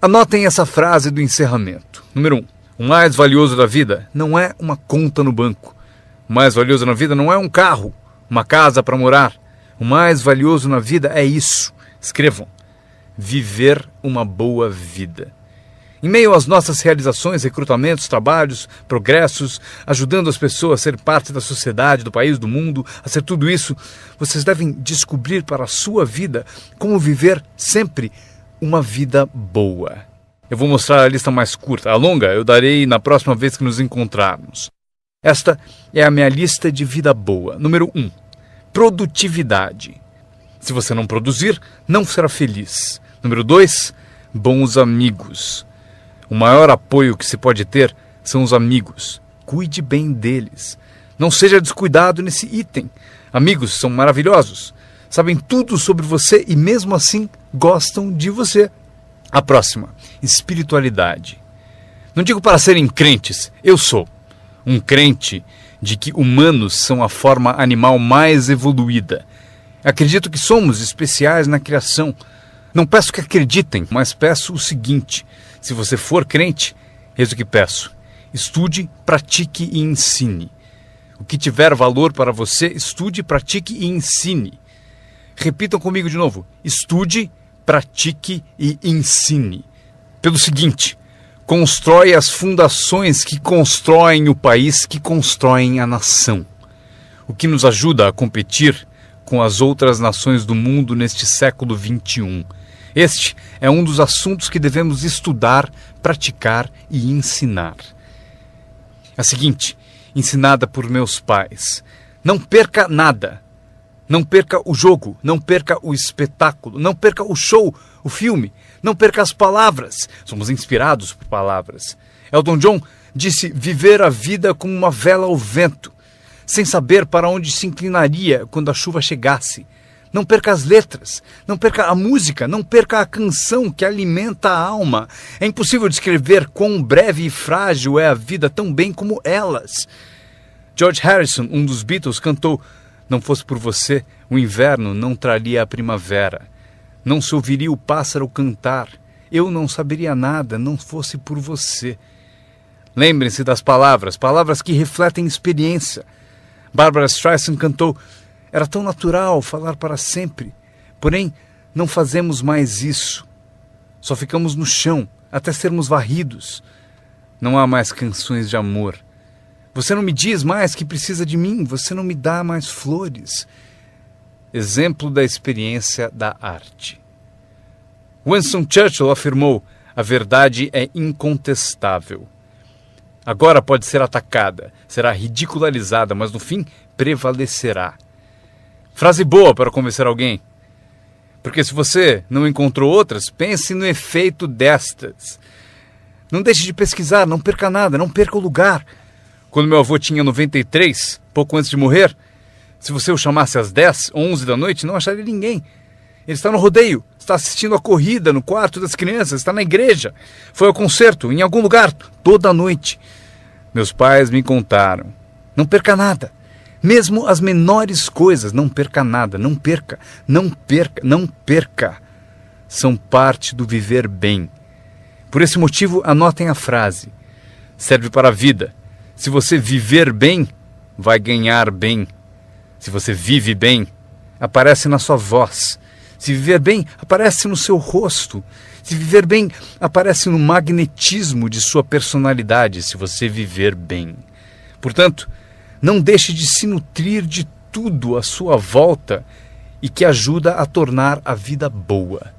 Anotem essa frase do encerramento. Número 1. Um, o mais valioso da vida não é uma conta no banco. O mais valioso na vida não é um carro, uma casa para morar. O mais valioso na vida é isso. Escrevam: viver uma boa vida. Em meio às nossas realizações, recrutamentos, trabalhos, progressos, ajudando as pessoas a ser parte da sociedade, do país, do mundo, a ser tudo isso, vocês devem descobrir para a sua vida como viver sempre uma vida boa. Eu vou mostrar a lista mais curta. A longa eu darei na próxima vez que nos encontrarmos. Esta é a minha lista de vida boa. Número 1. Um, produtividade. Se você não produzir, não será feliz. Número 2. Bons amigos. O maior apoio que se pode ter são os amigos. Cuide bem deles. Não seja descuidado nesse item. Amigos são maravilhosos. Sabem tudo sobre você e, mesmo assim, gostam de você. A próxima: espiritualidade. Não digo para serem crentes, eu sou um crente de que humanos são a forma animal mais evoluída. Acredito que somos especiais na criação. Não peço que acreditem, mas peço o seguinte: se você for crente, eis o que peço. Estude, pratique e ensine. O que tiver valor para você, estude, pratique e ensine. Repitam comigo de novo: estude, pratique e ensine. Pelo seguinte, constrói as fundações que constroem o país, que constroem a nação. O que nos ajuda a competir com as outras nações do mundo neste século XXI. Este é um dos assuntos que devemos estudar, praticar e ensinar. A seguinte, ensinada por meus pais: não perca nada não perca o jogo, não perca o espetáculo, não perca o show, o filme, não perca as palavras. Somos inspirados por palavras. Elton John disse viver a vida como uma vela ao vento, sem saber para onde se inclinaria quando a chuva chegasse. Não perca as letras, não perca a música, não perca a canção que alimenta a alma. É impossível descrever quão breve e frágil é a vida tão bem como elas. George Harrison, um dos Beatles, cantou não fosse por você, o inverno não traria a primavera. Não se ouviria o pássaro cantar. Eu não saberia nada, não fosse por você. Lembrem-se das palavras, palavras que refletem experiência. Barbara Streisand cantou: Era tão natural falar para sempre. Porém, não fazemos mais isso. Só ficamos no chão até sermos varridos. Não há mais canções de amor. Você não me diz mais que precisa de mim, você não me dá mais flores. Exemplo da experiência da arte. Winston Churchill afirmou: a verdade é incontestável. Agora pode ser atacada, será ridicularizada, mas no fim prevalecerá. Frase boa para convencer alguém. Porque se você não encontrou outras, pense no efeito destas. Não deixe de pesquisar, não perca nada, não perca o lugar. Quando meu avô tinha 93, pouco antes de morrer, se você o chamasse às 10, 11 da noite, não acharia ninguém. Ele está no rodeio, está assistindo a corrida no quarto das crianças, está na igreja, foi ao concerto, em algum lugar, toda noite. Meus pais me contaram. Não perca nada. Mesmo as menores coisas, não perca nada, não perca, não perca, não perca. São parte do viver bem. Por esse motivo, anotem a frase. Serve para a vida, se você viver bem, vai ganhar bem. Se você vive bem, aparece na sua voz. Se viver bem, aparece no seu rosto. Se viver bem, aparece no magnetismo de sua personalidade, se você viver bem. Portanto, não deixe de se nutrir de tudo à sua volta e que ajuda a tornar a vida boa.